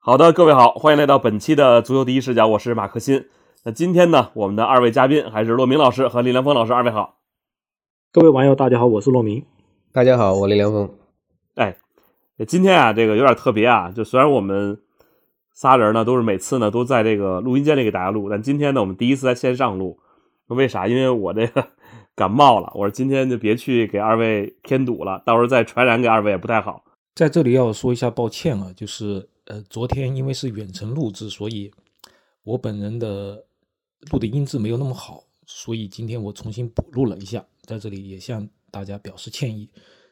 好的，各位好，欢迎来到本期的足球第一视角，我是马克新。那今天呢，我们的二位嘉宾还是骆明老师和李良峰老师，二位好。各位网友，大家好，我是骆明。大家好，我李良峰。哎，今天啊，这个有点特别啊，就虽然我们仨人呢都是每次呢都在这个录音间里给大家录，但今天呢我们第一次在线上录。为啥？因为我这个感冒了，我说今天就别去给二位添堵了，到时候再传染给二位也不太好。在这里要说一下抱歉啊，就是呃，昨天因为是远程录制，所以我本人的录的音质没有那么好，所以今天我重新补录了一下，在这里也向大家表示歉意。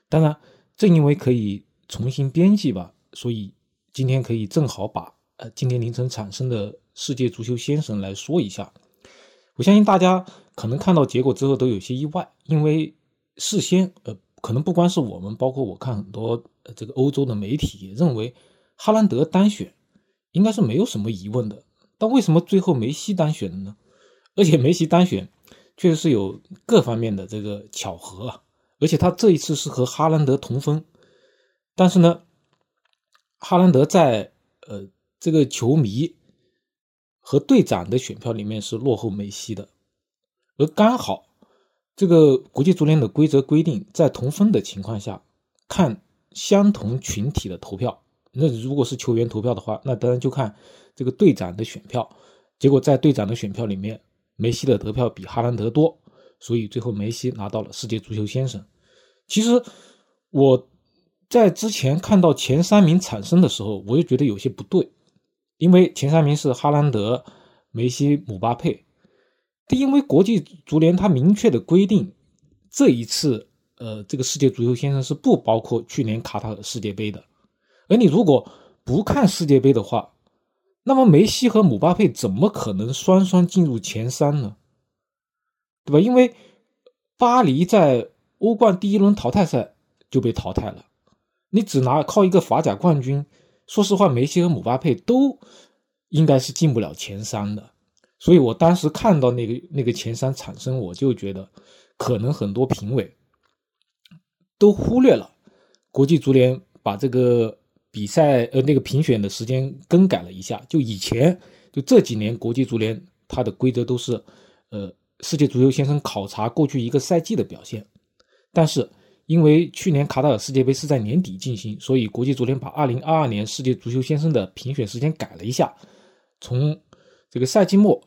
当然，正因为可以重新编辑吧，所以今天可以正好把呃今天凌晨产生的世界足球先生来说一下。我相信大家可能看到结果之后都有些意外，因为事先呃，可能不光是我们，包括我看很多这个欧洲的媒体也认为哈兰德单选应该是没有什么疑问的。但为什么最后梅西单选了呢？而且梅西单选确实是有各方面的这个巧合啊，而且他这一次是和哈兰德同分，但是呢，哈兰德在呃这个球迷。和队长的选票里面是落后梅西的，而刚好这个国际足联的规则规定，在同分的情况下看相同群体的投票。那如果是球员投票的话，那当然就看这个队长的选票。结果在队长的选票里面，梅西的得票比哈兰德多，所以最后梅西拿到了世界足球先生。其实我在之前看到前三名产生的时候，我就觉得有些不对。因为前三名是哈兰德、梅西、姆巴佩，因为国际足联它明确的规定，这一次呃这个世界足球先生是不包括去年卡塔尔世界杯的。而你如果不看世界杯的话，那么梅西和姆巴佩怎么可能双双进入前三呢？对吧？因为巴黎在欧冠第一轮淘汰赛就被淘汰了，你只拿靠一个法甲冠军。说实话，梅西和姆巴佩都应该是进不了前三的，所以我当时看到那个那个前三产生，我就觉得可能很多评委都忽略了国际足联把这个比赛呃那个评选的时间更改了一下。就以前就这几年国际足联它的规则都是呃世界足球先生考察过去一个赛季的表现，但是。因为去年卡塔尔世界杯是在年底进行，所以国际足联把2022年世界足球先生的评选时间改了一下，从这个赛季末